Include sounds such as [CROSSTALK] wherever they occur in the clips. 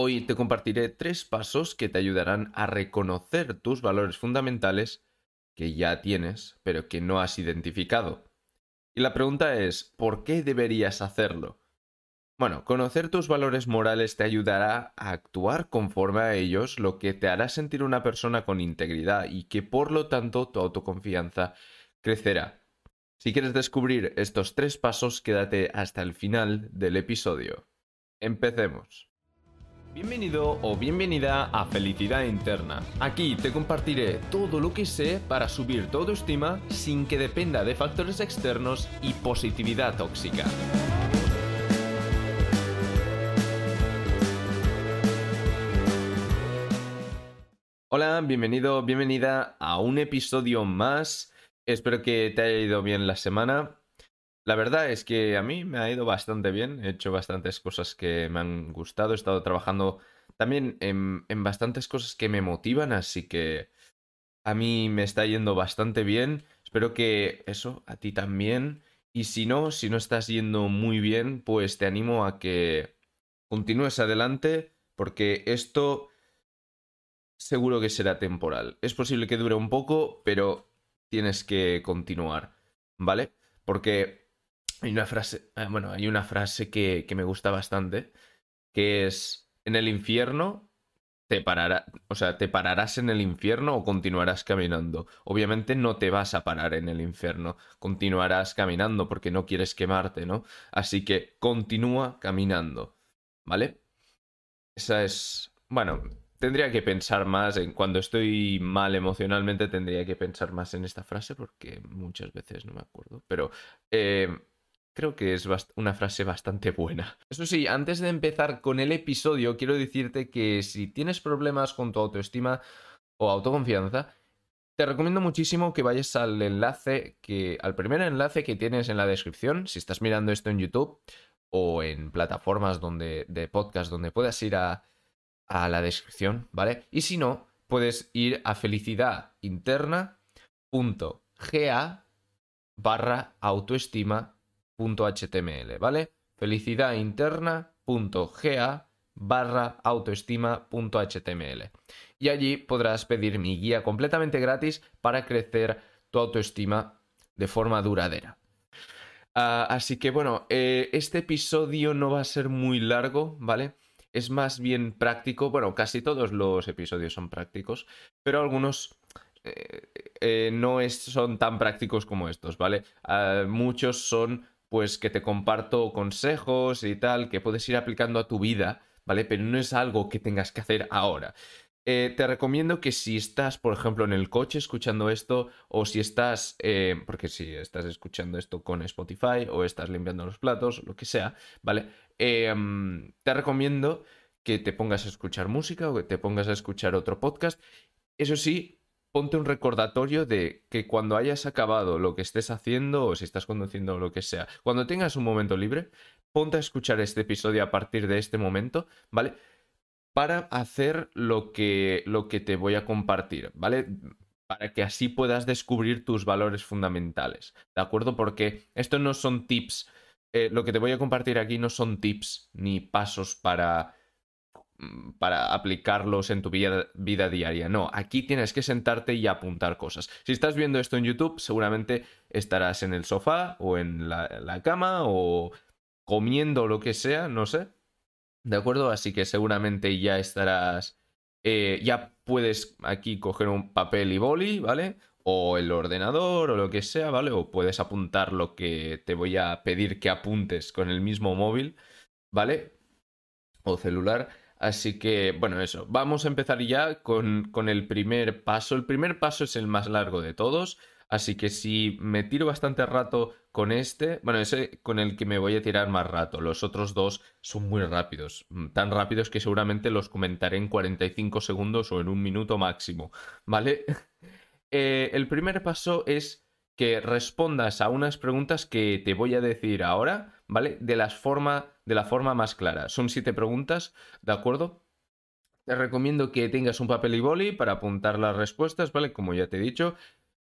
Hoy te compartiré tres pasos que te ayudarán a reconocer tus valores fundamentales que ya tienes, pero que no has identificado. Y la pregunta es, ¿por qué deberías hacerlo? Bueno, conocer tus valores morales te ayudará a actuar conforme a ellos, lo que te hará sentir una persona con integridad y que por lo tanto tu autoconfianza crecerá. Si quieres descubrir estos tres pasos, quédate hasta el final del episodio. Empecemos. Bienvenido o bienvenida a Felicidad Interna. Aquí te compartiré todo lo que sé para subir tu autoestima sin que dependa de factores externos y positividad tóxica. Hola, bienvenido, bienvenida a un episodio más. Espero que te haya ido bien la semana. La verdad es que a mí me ha ido bastante bien. He hecho bastantes cosas que me han gustado. He estado trabajando también en, bastantes cosas que me motivan, así que a mí me está yendo bastante bien. Espero que eso, a ti también. Y si no, si no estás yendo muy bien, pues te animo a que continúes adelante, porque esto seguro que será temporal. Es posible que dure un poco, pero tienes que continuar, ¿vale? Porque hay una frase, eh, bueno, hay una frase que, que me gusta bastante, que es, en el infierno te parará, o sea, te pararás en el infierno o continuarás caminando. Obviamente no te vas a parar en el infierno, continuarás caminando porque no quieres quemarte, ¿no? Así que continúa caminando, ¿vale? Esa es, bueno, tendría que pensar más en cuando estoy mal emocionalmente tendría que pensar más en esta frase porque muchas veces no me acuerdo pero eh, creo que es una frase bastante buena eso sí antes de empezar con el episodio quiero decirte que si tienes problemas con tu autoestima o autoconfianza te recomiendo muchísimo que vayas al enlace que al primer enlace que tienes en la descripción si estás mirando esto en YouTube o en plataformas donde de podcast donde puedas ir a a la descripción, ¿vale? Y si no, puedes ir a felicidadinterna.ga barra autoestima.html, ¿vale? felicidadinterna.ga barra autoestima.html. Y allí podrás pedir mi guía completamente gratis para crecer tu autoestima de forma duradera. Ah, así que bueno, eh, este episodio no va a ser muy largo, ¿vale? es más bien práctico. Bueno, casi todos los episodios son prácticos, pero algunos eh, eh, no son tan prácticos como estos, ¿vale? Ah, muchos son pues que te comparto consejos y tal que puedes ir aplicando a tu vida, ¿vale? Pero no es algo que tengas que hacer ahora. Eh, te recomiendo que si estás, por ejemplo, en el coche escuchando esto, o si estás, porque si estás escuchando esto con Spotify, o estás limpiando los platos, lo que sea, ¿vale? Em, te recomiendo que te pongas a escuchar música o que te pongas a escuchar otro podcast. Eso sí, ponte un recordatorio de que cuando hayas acabado lo que estés haciendo o si estás conduciendo lo que sea, cuando tengas un momento libre, ponte a escuchar este episodio a partir de este momento, ¿vale? Para hacer lo que, lo que te voy a compartir, ¿vale? Para que así puedas descubrir tus valores fundamentales, ¿de acuerdo? Porque esto no son tips eh, lo que te voy a compartir aquí no son tips ni pasos para, para aplicarlos en tu vida, vida, diaria. No, aquí tienes que sentarte y apuntar cosas. Si estás viendo esto en YouTube, seguramente estarás en el sofá o en la, cama o comiendo lo que sea, no sé. ¿De acuerdo? Así que seguramente ya estarás... Eh, ya puedes aquí coger un papel y boli, ¿vale? o el ordenador o lo que sea, ¿vale? O puedes apuntar lo que te voy a pedir que apuntes con el mismo móvil, ¿vale? O celular. Así que, bueno, eso. Vamos a empezar ya con, con el primer paso. El primer paso es el más largo de todos. Así que si me tiro bastante rato con este, bueno, ese con el que me voy a tirar más rato. Los otros dos son muy rápidos, tan rápidos que seguramente los comentaré en 45 segundos o en un minuto máximo, ¿vale? [LAUGHS] Eh, el primer paso es que respondas a unas preguntas que te voy a decir ahora, ¿vale? De, las de la forma más clara. Son siete preguntas, ¿de acuerdo? Te recomiendo que tengas un papel y boli para apuntar las respuestas, ¿vale? Como ya te he dicho.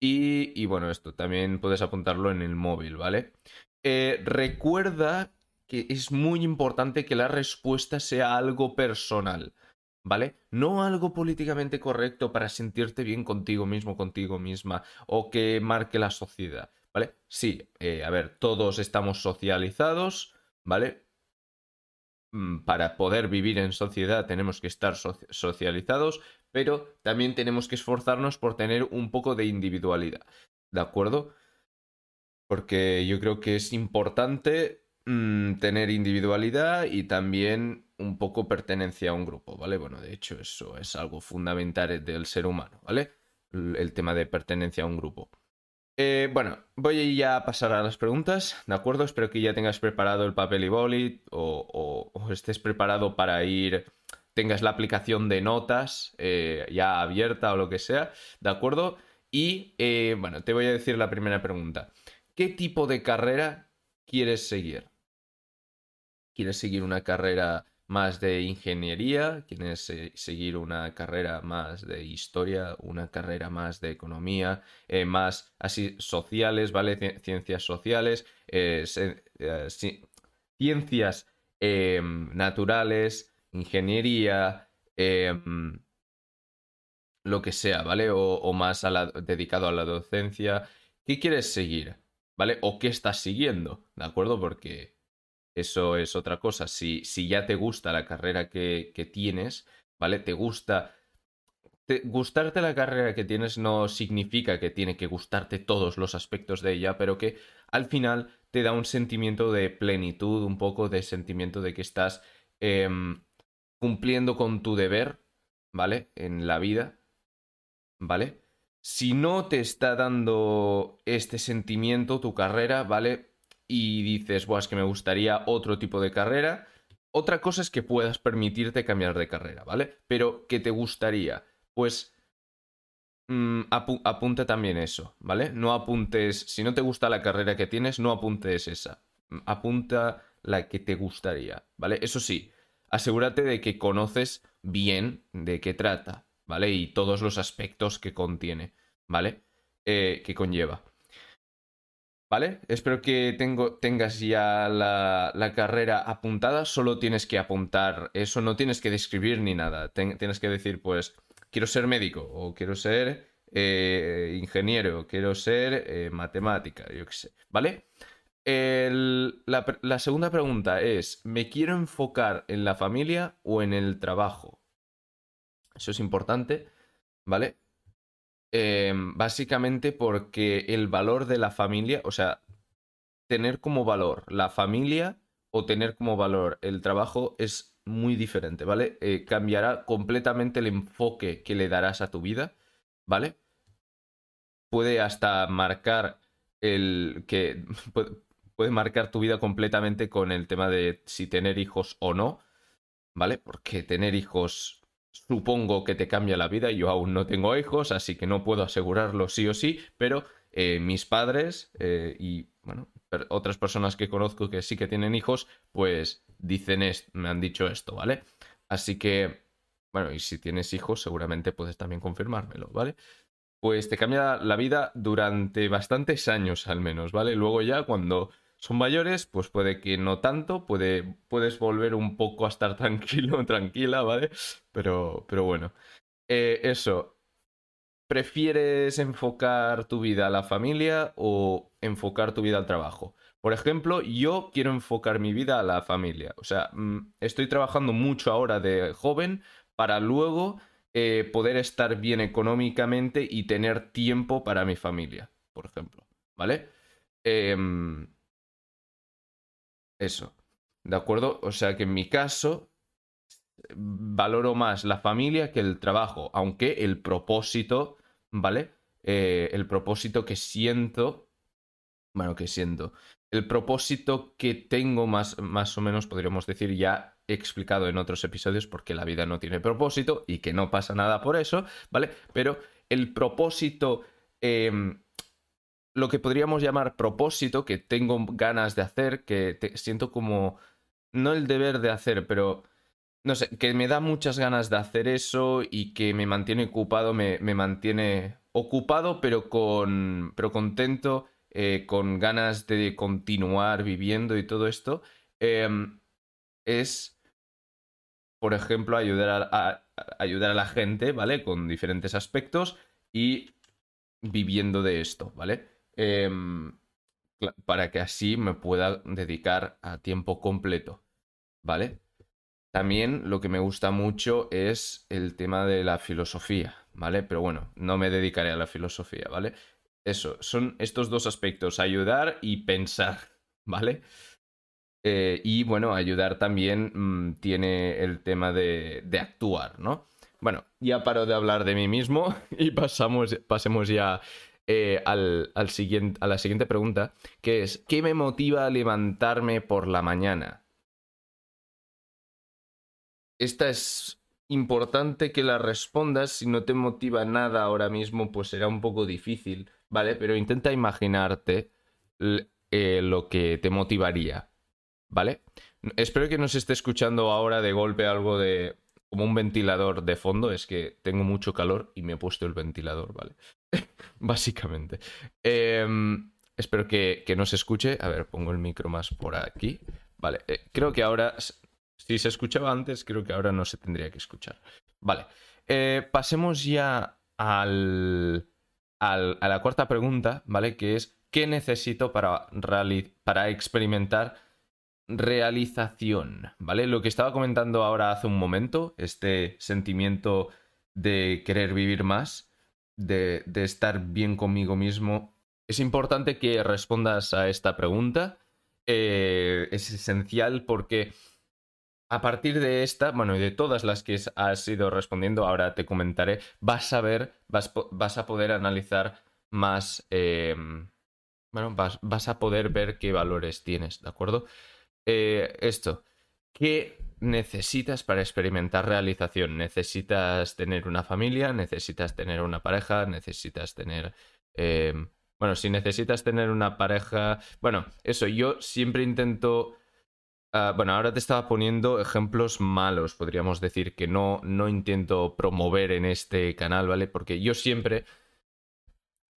Y, bueno, esto también puedes apuntarlo en el móvil, ¿vale? Eh, recuerda que es muy importante que la respuesta sea algo personal, ¿vale? No algo políticamente correcto para sentirte bien contigo mismo, contigo misma, o que marque la sociedad, ¿vale? Sí, eh, a ver, todos estamos socializados, ¿vale? Mm, para poder vivir en sociedad tenemos que estar socializados, pero también tenemos que esforzarnos por tener un poco de individualidad, ¿de acuerdo? Porque yo creo que es importante mm, tener individualidad y también un poco pertenencia a un grupo, ¿vale? Bueno, de hecho eso es algo fundamental del ser humano, ¿vale? El tema de pertenencia a un grupo. Eh, bueno, voy ya a pasar a las preguntas, ¿de acuerdo? Espero que ya tengas preparado el papel y boli o, estés preparado para ir, tengas la aplicación de notas eh, ya abierta o lo que sea, ¿de acuerdo? Y eh, bueno, te voy a decir la primera pregunta. ¿Qué tipo de carrera quieres seguir? ¿Quieres seguir una carrera más de ingeniería, quieres seguir una carrera más de historia, una carrera más de economía, eh, más así sociales, ¿vale? Ciencias sociales, eh, eh, ciencias em, naturales, ingeniería, em, lo que sea, ¿vale? O, más dedicado a la docencia. ¿Qué quieres seguir? ¿Vale? ¿O qué estás siguiendo? ¿De acuerdo? Porque eso es otra cosa. Si, si ya te gusta la carrera que, que tienes, ¿vale? Te gusta... gustarte la carrera que tienes no significa que tiene que gustarte todos los aspectos de ella, pero que al final te da un sentimiento de plenitud, un poco de sentimiento de que estás em, cumpliendo con tu deber, ¿vale? En la vida, ¿vale? Si no te está dando este sentimiento tu carrera, ¿vale? Y dices, Buah, es que me gustaría otro tipo de carrera. Otra cosa es que puedas permitirte cambiar de carrera, ¿vale? Pero ¿qué te gustaría? Pues mm, apunta también eso, ¿vale? No apuntes, si no te gusta la carrera que tienes, no apuntes esa. Mm, apunta la que te gustaría, ¿vale? Eso sí, asegúrate de que conoces bien de qué trata, ¿vale? Y todos los aspectos que contiene, ¿vale? Eh, que conlleva. ¿Vale? Espero que tengo, tengas ya la, carrera apuntada. Solo tienes que apuntar eso, no tienes que describir ni nada. tienes que decir, pues, quiero ser médico, o quiero ser eh, ingeniero, quiero ser eh, matemática, yo qué sé. ¿Vale? la, la segunda pregunta es, ¿me quiero enfocar en la familia o en el trabajo? Eso es importante, ¿vale? Em, básicamente porque el valor de la familia, o sea, tener como valor la familia o tener como valor el trabajo es muy diferente, ¿vale? Eh, cambiará completamente el enfoque que le darás a tu vida, ¿vale? Puede hasta marcar el que [LAUGHS] puede marcar tu vida completamente con el tema de si tener hijos o no, ¿vale? Porque tener hijos supongo que te cambia la vida. Yo aún no tengo hijos, así que no puedo asegurarlo sí o sí, pero eh, mis padres eh, y, bueno, otras personas que conozco que sí que tienen hijos, pues dicen esto, me han dicho esto, ¿vale? Así que, bueno, y si tienes hijos, seguramente puedes también confirmármelo, ¿vale? Pues te cambia la vida durante bastantes años al menos, ¿vale? Luego ya cuando son mayores, pues puede que no tanto, puede, puedes volver un poco a estar [LAUGHS] tranquilo, tranquila, ¿vale? Pero, pero bueno. Eh, eso, ¿prefieres enfocar tu vida a la familia o enfocar tu vida al trabajo? Por ejemplo, yo quiero enfocar mi vida a la familia. O sea, mm, estoy trabajando mucho ahora de joven para luego eh, poder estar bien económicamente y tener tiempo para mi familia, por ejemplo. ¿Vale? Eh, eso. ¿De acuerdo? O sea que en mi caso valoro más la familia que el trabajo, aunque el propósito, ¿vale? Eh, el propósito que siento, bueno, que siento, el propósito que tengo más, más o menos, podríamos decir, ya explicado en otros episodios porque la vida no tiene propósito y que no pasa nada por eso, ¿vale? Pero el propósito em, lo que podríamos llamar propósito, que tengo ganas de hacer, que siento como, no el deber de hacer, pero, no sé, que me da muchas ganas de hacer eso y que me mantiene ocupado, me, me mantiene ocupado, pero, con, pero contento, eh, con ganas de continuar viviendo y todo esto. em, es, por ejemplo, ayudar a, ayudar a la gente, ¿vale? Con diferentes aspectos y viviendo de esto, ¿vale? Em, para que así me pueda dedicar a tiempo completo, ¿vale? También lo que me gusta mucho es el tema de la filosofía, ¿vale? Pero bueno, no me dedicaré a la filosofía, ¿vale? Eso, son estos dos aspectos, ayudar y pensar, [LAUGHS] ¿vale? Eh, y bueno, ayudar también mm, tiene el tema de, de, actuar, ¿no? Bueno, ya paro de hablar de mí mismo [LAUGHS] y pasamos, pasemos ya eh, al, a la siguiente pregunta, que es, ¿qué me motiva a levantarme por la mañana? Esta es importante que la respondas. Si no te motiva nada ahora mismo, pues será un poco difícil, ¿vale? Pero intenta imaginarte eh, lo que te motivaría, ¿vale? Espero que no se esté escuchando ahora de golpe algo de como un ventilador de fondo. Es que tengo mucho calor y me he puesto el ventilador, ¿vale? [LAUGHS] Básicamente. Em, espero que, que, no se escuche. A ver, pongo el micro más por aquí. Vale, eh, creo que ahora si se escuchaba antes, creo que ahora no se tendría que escuchar. Vale, eh, pasemos ya al, al, a la cuarta pregunta, ¿vale? Que es, ¿qué necesito para, para experimentar realización? ¿Vale? Lo que estaba comentando ahora hace un momento, este sentimiento de querer vivir más, de, estar bien conmigo mismo. Es importante que respondas a esta pregunta. Eh, es esencial porque a partir de esta, bueno, y de todas las que has ido respondiendo, ahora te comentaré, vas a ver, vas, vas a poder analizar más, eh, bueno, vas, vas, a poder ver qué valores tienes, ¿de acuerdo? Eh, esto, ¿qué necesitas para experimentar realización? ¿Necesitas tener una familia? ¿Necesitas tener una pareja? ¿Necesitas tener... Eh, bueno, si necesitas tener una pareja... Bueno, eso, yo siempre intento Ah, bueno, ahora te estaba poniendo ejemplos malos, podríamos decir, que no, no intento promover en este canal, ¿vale? Porque yo siempre,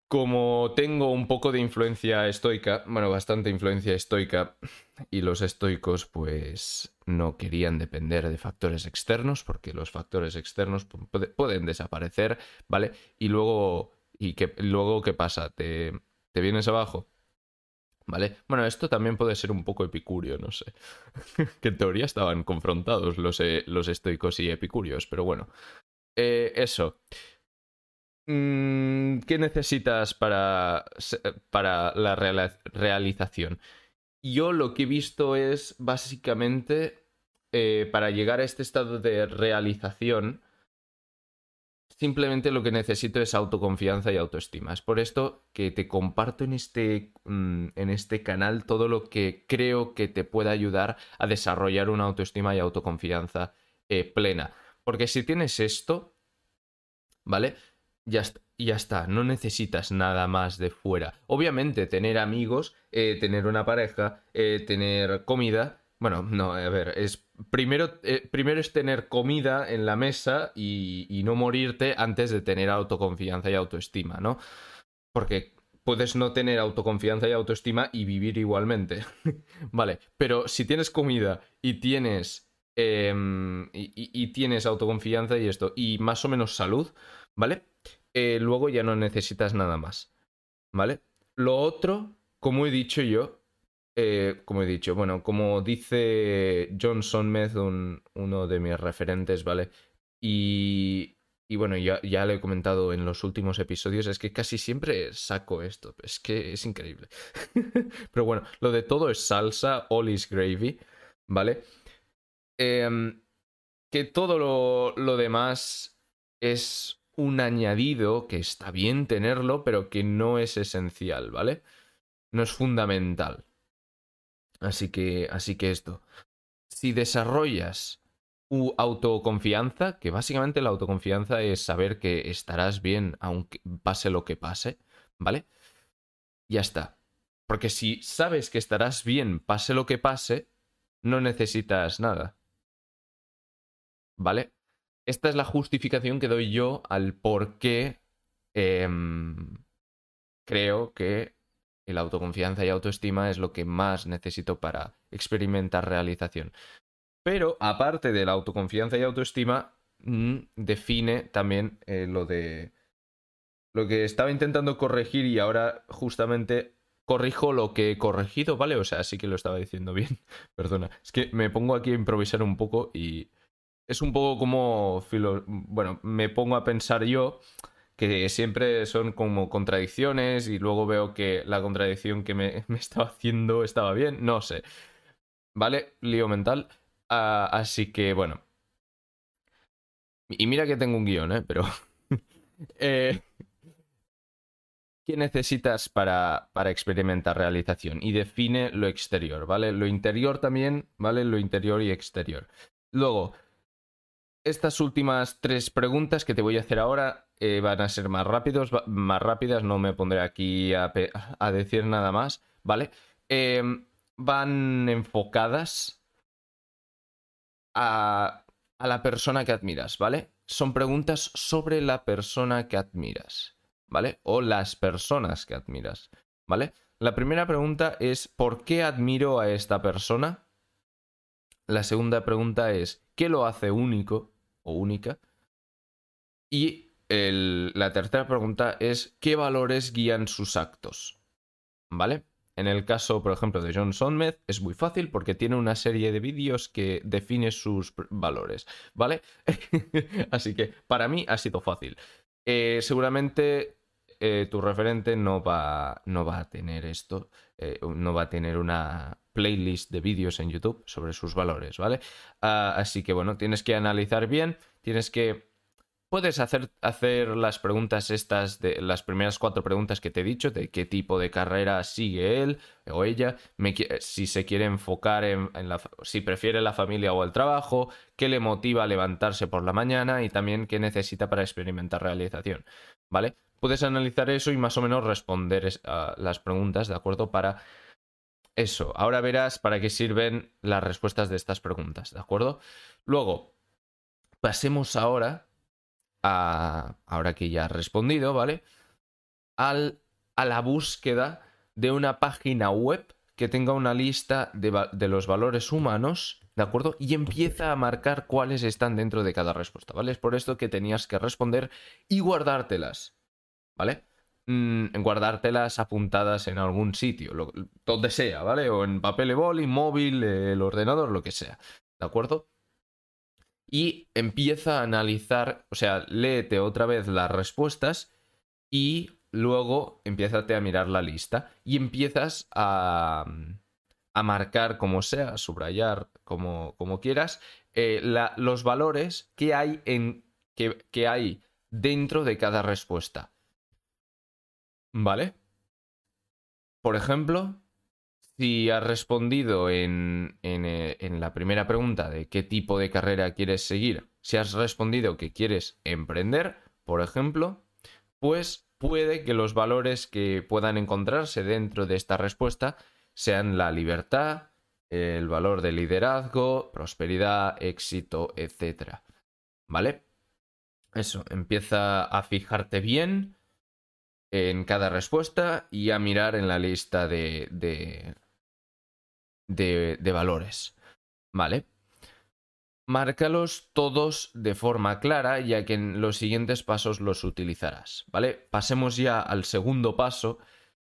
como tengo un poco de influencia estoica, bueno, bastante influencia estoica, y los estoicos pues no querían depender de factores externos, porque los factores externos pueden desaparecer, ¿vale? Y luego, y que, luego ¿qué pasa? ¿Te, vienes abajo? ¿Vale? Bueno, esto también puede ser un poco epicúreo, no sé. [LAUGHS] que en teoría estaban confrontados los, eh, los estoicos y epicúreos, pero bueno. Eh, eso. Mm, ¿Qué necesitas para, para la realización? Yo lo que he visto es básicamente eh, para llegar a este estado de realización Simplemente lo que necesito es autoconfianza y autoestima. Es por esto que te comparto en este, mm, en este canal todo lo que creo que te pueda ayudar a desarrollar una autoestima y autoconfianza eh, plena. Porque si tienes esto, ¿vale? Ya ya está, no necesitas nada más de fuera. Obviamente, tener amigos, eh, tener una pareja, eh, tener comida, bueno, no, a ver, es primero, eh, primero es tener comida en la mesa y, no morirte antes de tener autoconfianza y autoestima, ¿no? Porque puedes no tener autoconfianza y autoestima y vivir igualmente. [LAUGHS] vale, pero si tienes comida y tienes. Em, y, tienes autoconfianza y esto, y más o menos salud, ¿vale? Eh, luego ya no necesitas nada más, ¿vale? Lo otro, como he dicho yo, eh, como he dicho, bueno, como dice Johnson Meth, uno de mis referentes, ¿vale? Y, y bueno, ya, ya lo he comentado en los últimos episodios, es que casi siempre saco esto, es que es increíble. [LAUGHS] Pero bueno, lo de todo es salsa, all is gravy, ¿vale? Em, que todo lo, lo demás es un añadido que está bien tenerlo, pero que no es esencial, ¿vale? No es fundamental. Así que, así que esto. Si desarrollas autoconfianza, que básicamente la autoconfianza es saber que estarás bien aunque pase lo que pase, ¿vale? Ya está. Porque si sabes que estarás bien pase lo que pase, no necesitas nada. ¿Vale? Esta es la justificación que doy yo al por qué em, creo que el autoconfianza y autoestima es lo que más necesito para experimentar realización. Pero aparte de la autoconfianza y autoestima, mm, define también eh, lo de lo que estaba intentando corregir y ahora justamente corrijo lo que he corregido, ¿vale? O sea, sí que lo estaba diciendo bien. [LAUGHS] Perdona. Es que me pongo aquí a improvisar un poco y es un poco como... Bueno, me pongo a pensar yo que siempre son como contradicciones y luego veo que la contradicción que [LAUGHS] me, estaba haciendo estaba bien, no sé. ¿Vale? Lío mental. Ah, así que bueno. Y mira que tengo un guion, ¿eh? Pero... [LAUGHS] eh, ¿Qué necesitas para, para, experimentar realización? Y define lo exterior, ¿vale? Lo interior también, ¿vale? Lo interior y exterior. Luego, estas últimas tres preguntas que te voy a hacer ahora eh, van a ser más rápidos, más rápidas, no me pondré aquí a, decir nada más, ¿vale? Em, van enfocadas a, a la persona que admiras, ¿vale? Son preguntas sobre la persona que admiras. ¿vale? O las personas que admiras, ¿vale? La primera pregunta es ¿por qué admiro a esta persona? La segunda pregunta es ¿qué lo hace único o única? Y la tercera pregunta es ¿qué valores guían sus actos? ¿Vale? En el caso, por ejemplo, de John Sonmez, es muy fácil porque tiene una serie de vídeos que define sus valores, ¿vale? [LAUGHS] Así que para mí ha sido fácil. Eh, seguramente eh, tu referente no va, no va a tener esto, eh, no va a tener una playlist de vídeos en YouTube sobre sus valores, ¿vale? Ah, así que bueno, tienes que analizar bien, tienes que Puedes hacer, hacer, las preguntas estas, de las primeras cuatro preguntas que te he dicho, de qué tipo de carrera sigue él o ella, si se quiere enfocar en, la, si prefiere la familia o el trabajo, qué le motiva a levantarse por la mañana y también qué necesita para experimentar realización, ¿vale? Puedes analizar eso y más o menos responder a las preguntas, ¿de acuerdo? Para eso. Ahora verás para qué sirven las respuestas de estas preguntas, ¿de acuerdo? Luego, pasemos ahora ahora que ya has respondido, ¿vale? Al, a la búsqueda de una página web que tenga una lista de, de, los valores humanos, ¿de acuerdo? Y empieza a marcar cuáles están dentro de cada respuesta, ¿vale? Es por esto que tenías que responder y guardártelas, ¿vale? Mm, guardártelas apuntadas en algún sitio, donde sea, ¿vale? O en papel e boli, móvil, el ordenador, lo que sea, ¿de acuerdo? y empieza a analizar, o sea, léete otra vez las respuestas y luego empiezate a mirar la lista y empiezas a, a marcar como sea, subrayar como, como quieras, eh, los valores que hay, en, que, que hay dentro de cada respuesta. ¿Vale? Por ejemplo, si has respondido en, eh, en, la primera pregunta de qué tipo de carrera quieres seguir, si has respondido que quieres emprender, por ejemplo, pues puede que los valores que puedan encontrarse dentro de esta respuesta sean la libertad, el valor de liderazgo, prosperidad, éxito, etc. ¿Vale? Eso, empieza a fijarte bien en cada respuesta y a mirar en la lista de, de, valores. ¿Vale? Márcalos todos de forma clara, ya que en los siguientes pasos los utilizarás. ¿Vale? Pasemos ya al segundo paso.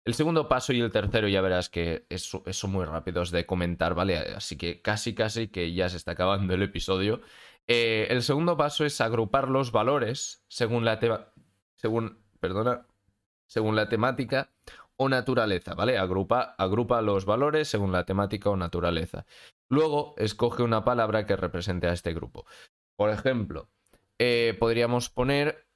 El segundo paso y el tercero ya verás que son muy rápidos de comentar, ¿vale? Así que casi casi que ya se está acabando el episodio. Eh, el segundo paso es agrupar los valores según la según, perdona, según la temática o naturaleza, ¿vale? Agrupa, agrupa los valores según la temática o naturaleza. Luego, escoge una palabra que represente a este grupo. Por ejemplo, eh, podríamos poner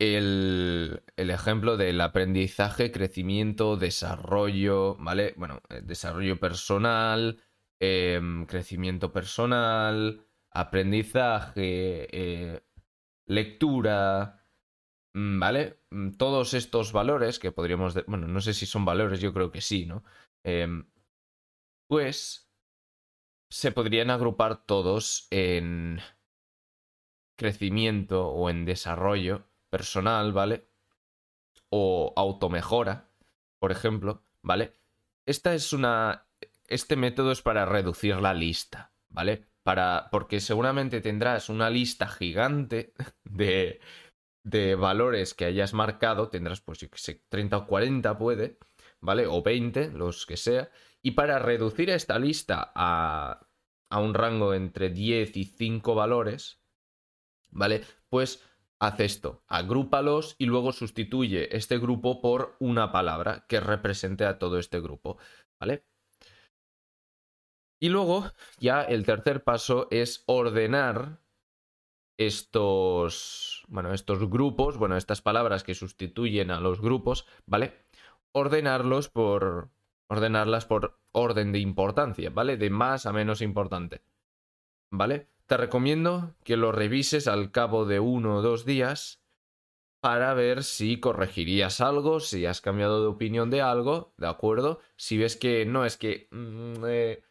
el, el, ejemplo del aprendizaje, crecimiento, desarrollo, ¿vale? Bueno, eh, desarrollo personal, em, crecimiento personal, aprendizaje, eh, lectura, ¿Vale? Mm, todos estos valores que podríamos... Bueno, no sé si son valores, yo creo que sí, ¿no? Em, pues se podrían agrupar todos en crecimiento o en desarrollo personal, ¿vale? O automejora por ejemplo, ¿vale? Esta es una. Este método es para reducir la lista, ¿vale? Para. Porque seguramente tendrás una lista gigante [LAUGHS] de, de valores que hayas marcado. Tendrás, pues, yo que sé, 30 o 40 puede, ¿vale? O 20, los que sea. Y para reducir esta lista a, a un rango entre 10 y 5 valores, ¿vale? Pues haz esto, agrúpalos y luego sustituye este grupo por una palabra que represente a todo este grupo, ¿vale? Y luego, ya el tercer paso es ordenar estos, bueno, estos grupos, bueno, estas palabras que sustituyen a los grupos, ¿vale? Ordenarlos por, ordenarlas por orden de importancia, ¿vale? De más a menos importante, ¿vale? Te recomiendo que lo revises al cabo de uno o dos días para ver si corregirías algo, si has cambiado de opinión de algo, ¿de acuerdo? Si ves que no es que... Mm, eh,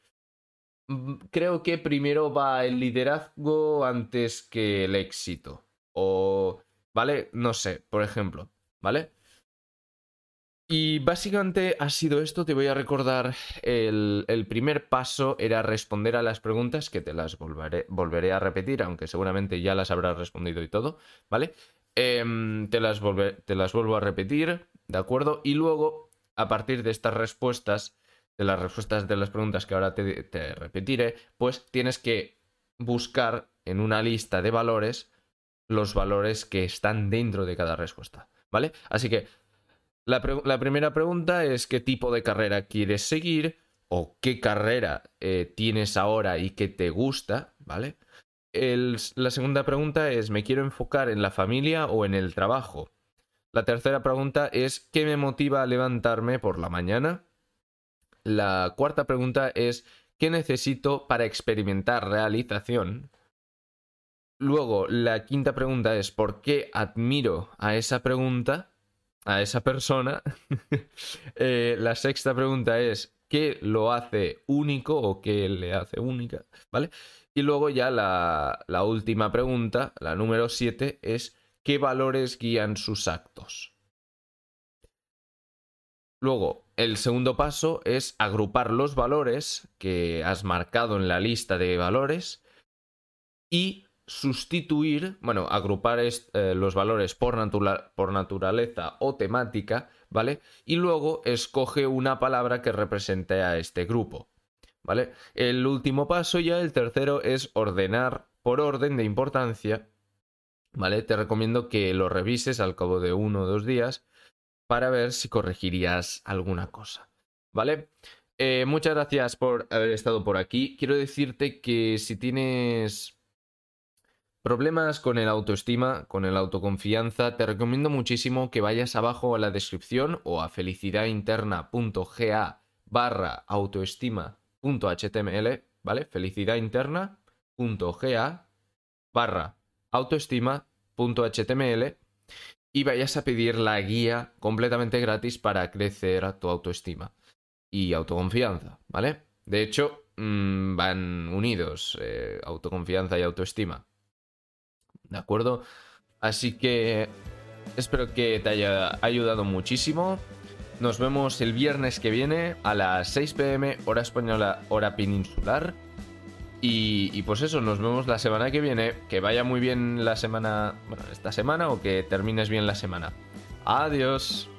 creo que primero va el liderazgo antes que el éxito. O... ¿Vale? No sé, por ejemplo, ¿vale? Y básicamente ha sido esto, te voy a recordar, el, primer paso era responder a las preguntas, que te las volveré, volveré a repetir, aunque seguramente ya las habrás respondido y todo, ¿vale? Em, te, las te las vuelvo a repetir, ¿de acuerdo? Y luego, a partir de estas respuestas, de las respuestas de las preguntas que ahora te, repetiré, pues tienes que buscar en una lista de valores los valores que están dentro de cada respuesta, ¿vale? Así que la, primera pregunta es qué tipo de carrera quieres seguir o qué carrera eh, tienes ahora y qué te gusta, ¿vale? la segunda pregunta es ¿me quiero enfocar en la familia o en el trabajo? La tercera pregunta es ¿qué me motiva a levantarme por la mañana? La cuarta pregunta es ¿qué necesito para experimentar realización? Luego, la quinta pregunta es ¿por qué admiro a esa pregunta? a esa persona. [LAUGHS] Eh, la sexta pregunta es, ¿qué lo hace único o qué le hace única? ¿Vale? Y luego ya la, la última pregunta, la número siete, es, ¿qué valores guían sus actos? Luego, el segundo paso es agrupar los valores que has marcado en la lista de valores y sustituir, bueno, agrupar eh, los valores por, por naturaleza o temática, ¿vale? Y luego escoge una palabra que represente a este grupo, ¿vale? El último paso ya, el tercero, es ordenar por orden de importancia, ¿vale? Te recomiendo que lo revises al cabo de uno o dos días para ver si corregirías alguna cosa, ¿vale? Eh, muchas gracias por haber estado por aquí. Quiero decirte que si tienes Problemas con el autoestima, con el autoconfianza, te recomiendo muchísimo que vayas abajo a la descripción o a felicidadinterna.ga barra autoestima.html, ¿vale? felicidadinterna.ga barra autoestima.html y vayas a pedir la guía completamente gratis para crecer tu autoestima y autoconfianza, ¿vale? De hecho, mm, van unidos eh, autoconfianza y autoestima. ¿de acuerdo? Así que espero que te haya ayudado muchísimo. Nos vemos el viernes que viene a las 6 pm, hora española, hora peninsular. Y, pues eso, nos vemos la semana que viene. Que vaya muy bien la semana, bueno, esta semana o que termines bien la semana. Adiós.